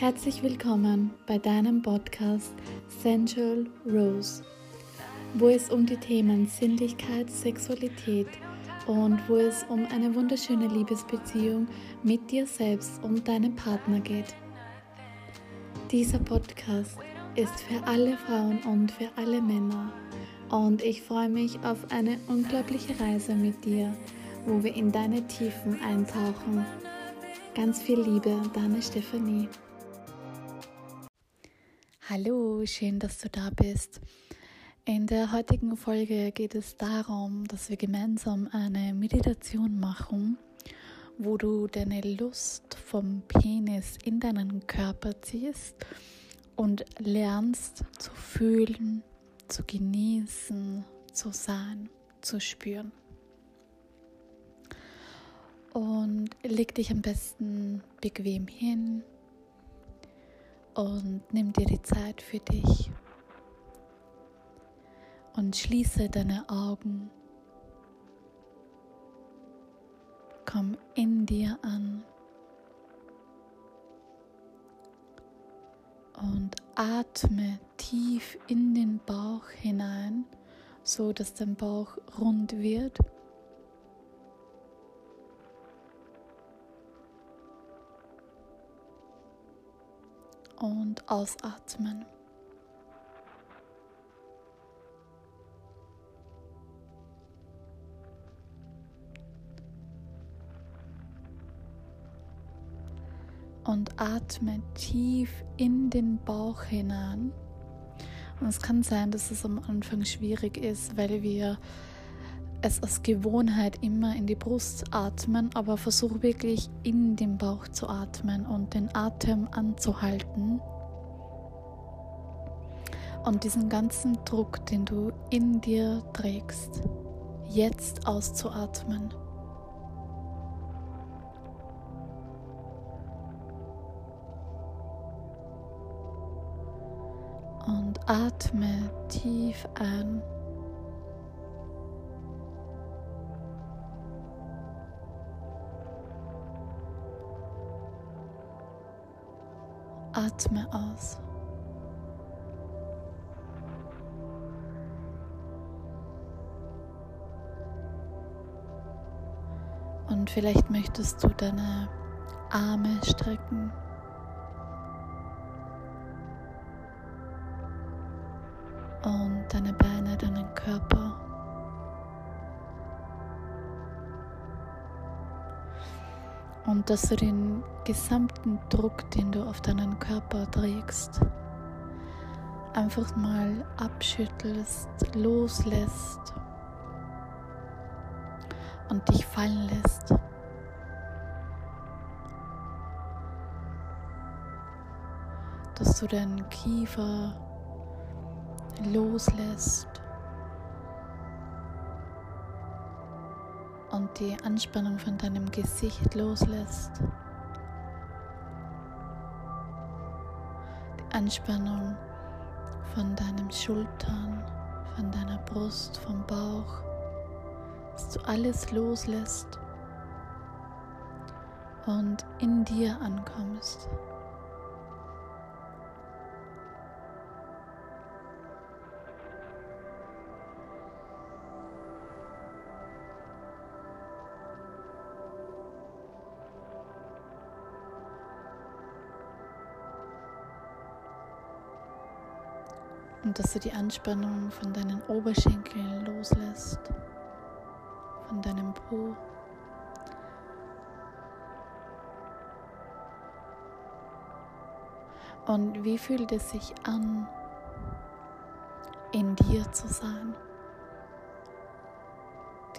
Herzlich willkommen bei deinem Podcast Sensual Rose, wo es um die Themen Sinnlichkeit, Sexualität und wo es um eine wunderschöne Liebesbeziehung mit dir selbst und deinem Partner geht. Dieser Podcast ist für alle Frauen und für alle Männer und ich freue mich auf eine unglaubliche Reise mit dir, wo wir in deine Tiefen eintauchen. Ganz viel Liebe, deine Stephanie. Hallo, schön, dass du da bist. In der heutigen Folge geht es darum, dass wir gemeinsam eine Meditation machen, wo du deine Lust vom Penis in deinen Körper ziehst und lernst zu fühlen, zu genießen, zu sein, zu spüren. Und leg dich am besten bequem hin und nimm dir die Zeit für dich und schließe deine Augen. Komm in dir an und atme tief in den Bauch hinein, so dass dein Bauch rund wird. Und ausatmen. Und atme tief in den Bauch hinein. Und es kann sein, dass es am Anfang schwierig ist, weil wir es aus Gewohnheit immer in die Brust atmen, aber versuch wirklich in den Bauch zu atmen und den Atem anzuhalten. Und diesen ganzen Druck, den du in dir trägst, jetzt auszuatmen. Und atme tief ein. Atme aus. Und vielleicht möchtest du deine Arme strecken. Und deine Beine, deinen Körper. Und dass du den gesamten Druck, den du auf deinen Körper trägst, einfach mal abschüttelst, loslässt und dich fallen lässt. Dass du deinen Kiefer loslässt und die Anspannung von deinem Gesicht loslässt. Die Anspannung von deinen Schultern, von deiner Brust, vom Bauch, dass du alles loslässt und in dir ankommst. Und dass du die Anspannung von deinen Oberschenkeln loslässt, von deinem Po. Und wie fühlt es sich an, in dir zu sein,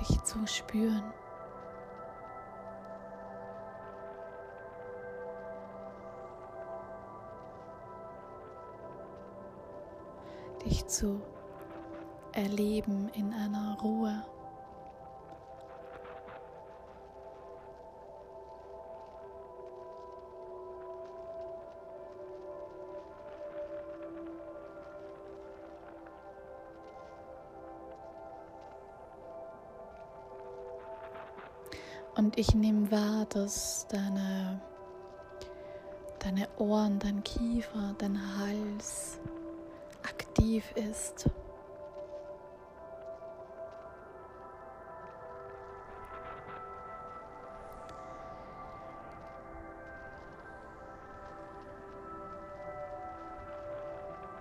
dich zu spüren? Dich zu erleben in einer Ruhe. Und ich nehme wahr, dass deine deine Ohren, dein Kiefer, dein Hals aktiv ist.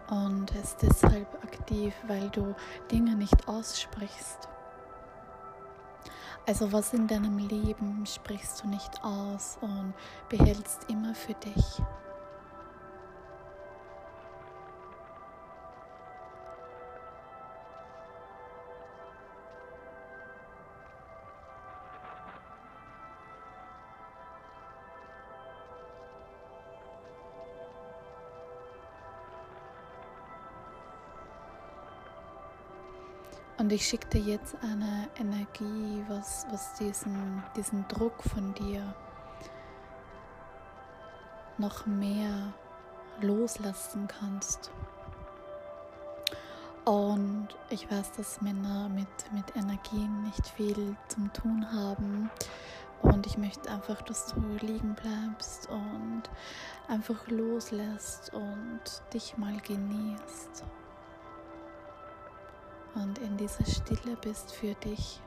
Und ist deshalb aktiv, weil du Dinge nicht aussprichst. Also was in deinem Leben sprichst du nicht aus und behältst immer für dich. Und ich schicke dir jetzt eine Energie, was, was diesen, diesen Druck von dir noch mehr loslassen kannst. Und ich weiß, dass Männer mit, mit Energien nicht viel zum tun haben. Und ich möchte einfach, dass du liegen bleibst und einfach loslässt und dich mal genießt und in dieser Stille bist für dich.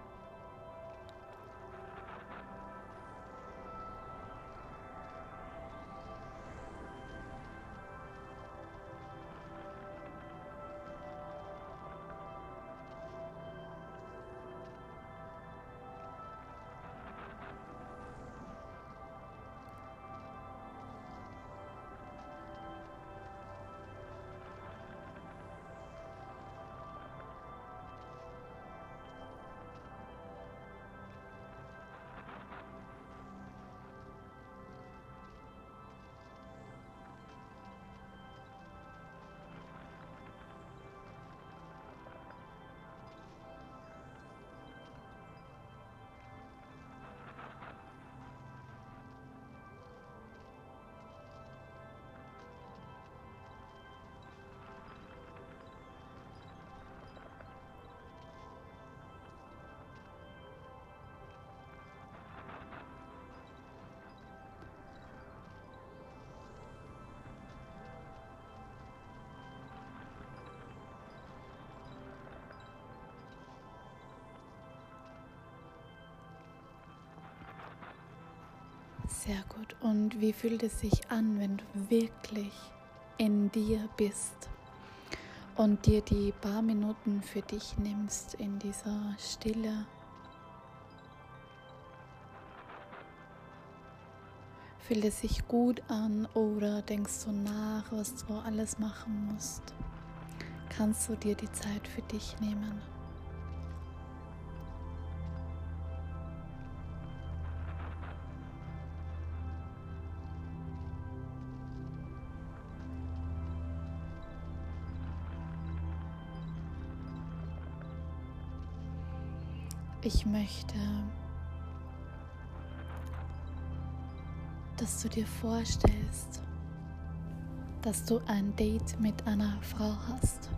Sehr gut. Und wie fühlt es sich an, wenn du wirklich in dir bist und dir die paar Minuten für dich nimmst in dieser Stille? Fühlt es sich gut an oder denkst du nach, was du alles machen musst? Kannst du dir die Zeit für dich nehmen? Ich möchte, dass du dir vorstellst, dass du ein Date mit einer Frau hast.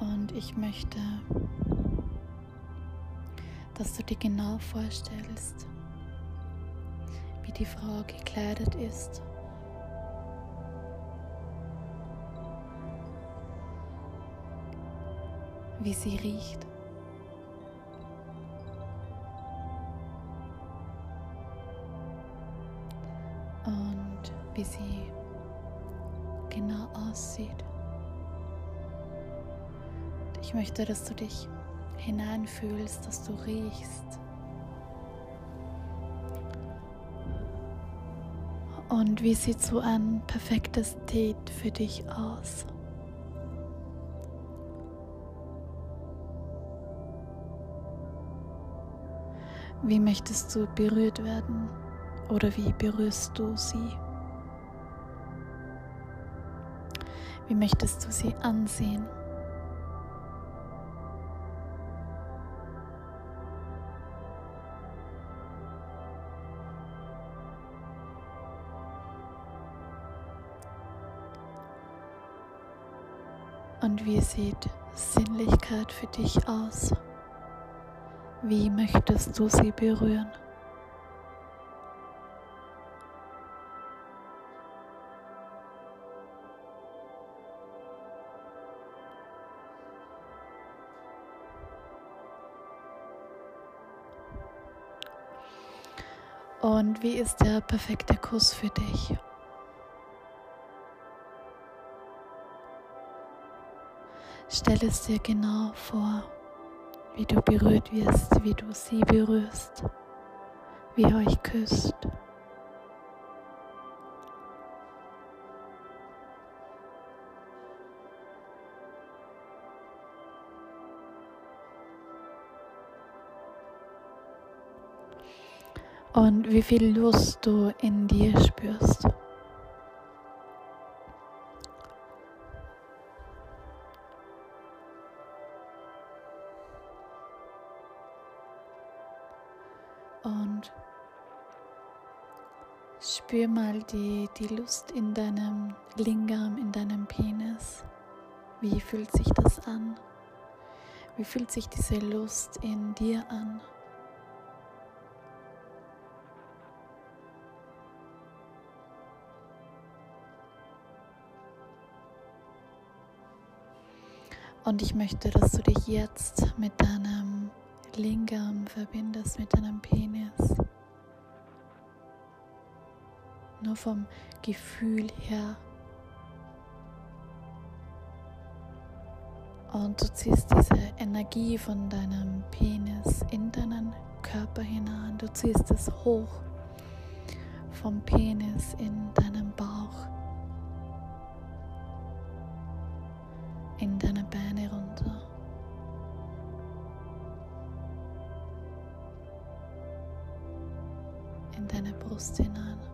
Und ich möchte, dass du dir genau vorstellst, wie die Frau gekleidet ist. Wie sie riecht. Wie sie genau aussieht. Ich möchte, dass du dich hineinfühlst, dass du riechst. Und wie sieht so ein perfektes Date für dich aus? Wie möchtest du berührt werden oder wie berührst du sie? Wie möchtest du sie ansehen? Und wie sieht Sinnlichkeit für dich aus? Wie möchtest du sie berühren? Und wie ist der perfekte Kuss für dich? Stell es dir genau vor, wie du berührt wirst, wie du sie berührst, wie ihr euch küsst. Und wie viel Lust du in dir spürst. Und spür mal die, die Lust in deinem Lingam, in deinem Penis. Wie fühlt sich das an? Wie fühlt sich diese Lust in dir an? Und ich möchte, dass du dich jetzt mit deinem Lingam verbindest mit deinem Penis. Nur vom Gefühl her. Und du ziehst diese Energie von deinem Penis in deinen Körper hinein. Du ziehst es hoch vom Penis in deinen Bauch, in deine in deine Brust hinein.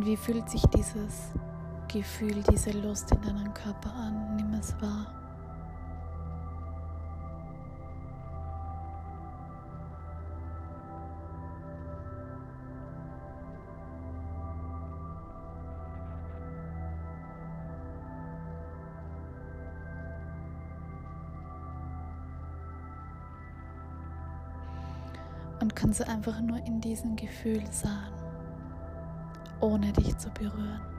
Und wie fühlt sich dieses Gefühl, diese Lust in deinem Körper an? Nimm es wahr. Und kannst du einfach nur in diesem Gefühl sein ohne dich zu berühren.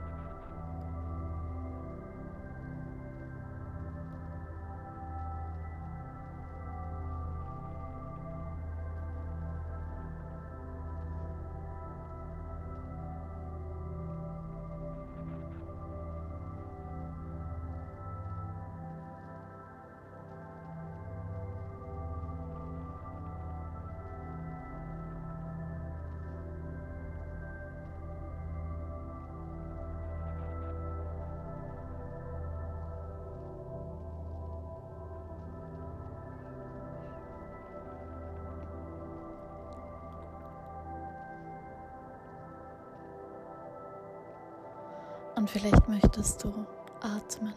Und vielleicht möchtest du atmen,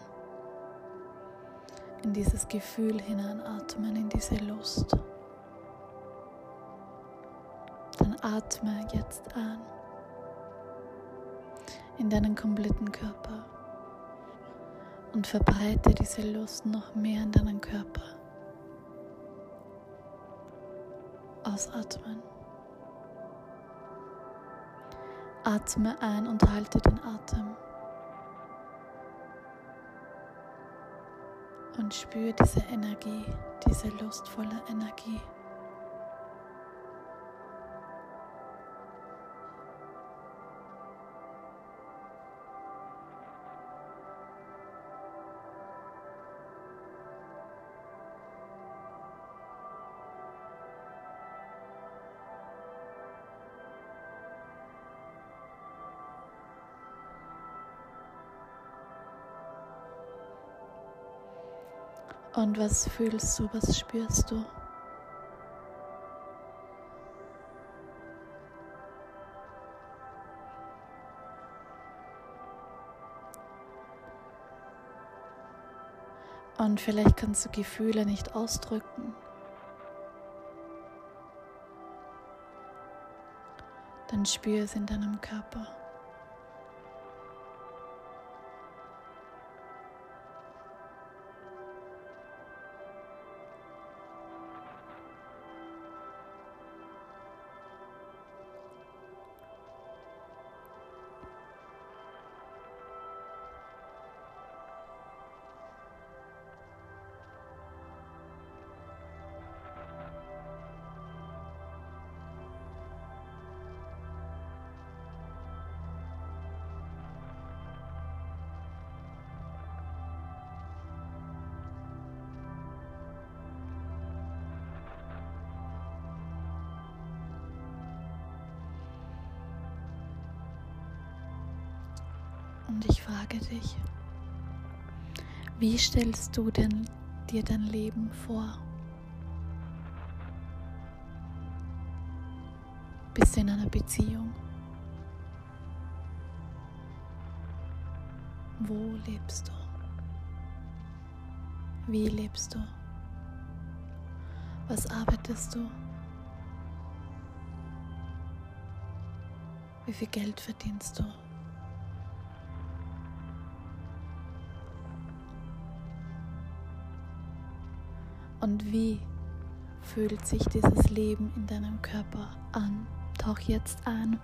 in dieses Gefühl hineinatmen, in diese Lust. Dann atme jetzt an in deinen kompletten Körper und verbreite diese Lust noch mehr in deinen Körper. Ausatmen. Atme ein und halte den Atem. Und spüre diese Energie, diese lustvolle Energie. Und was fühlst du, was spürst du? Und vielleicht kannst du Gefühle nicht ausdrücken. Dann spür es in deinem Körper. Und ich frage dich, wie stellst du denn dir dein Leben vor? Bist du in einer Beziehung? Wo lebst du? Wie lebst du? Was arbeitest du? Wie viel Geld verdienst du? Und wie fühlt sich dieses Leben in deinem Körper an? Tauch jetzt an.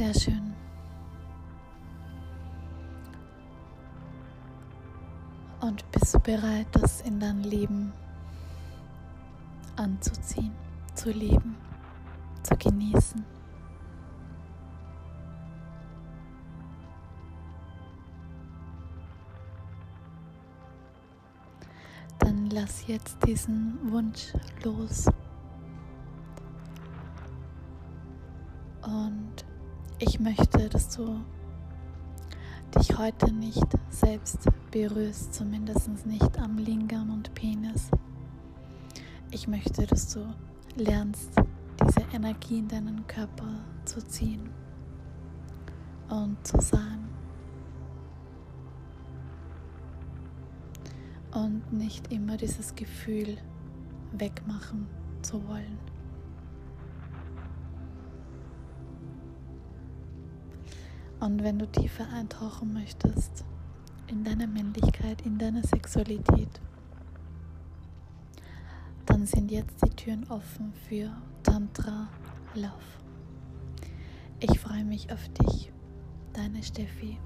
Sehr schön. Und bist du bereit, das in dein Leben anzuziehen, zu leben, zu genießen? Dann lass jetzt diesen Wunsch los. Ich möchte, dass du dich heute nicht selbst berührst, zumindest nicht am Lingam und Penis. Ich möchte, dass du lernst, diese Energie in deinen Körper zu ziehen und zu sagen. Und nicht immer dieses Gefühl wegmachen zu wollen. Und wenn du tiefer eintauchen möchtest in deine Männlichkeit, in deine Sexualität, dann sind jetzt die Türen offen für Tantra Love. Ich freue mich auf dich, deine Steffi.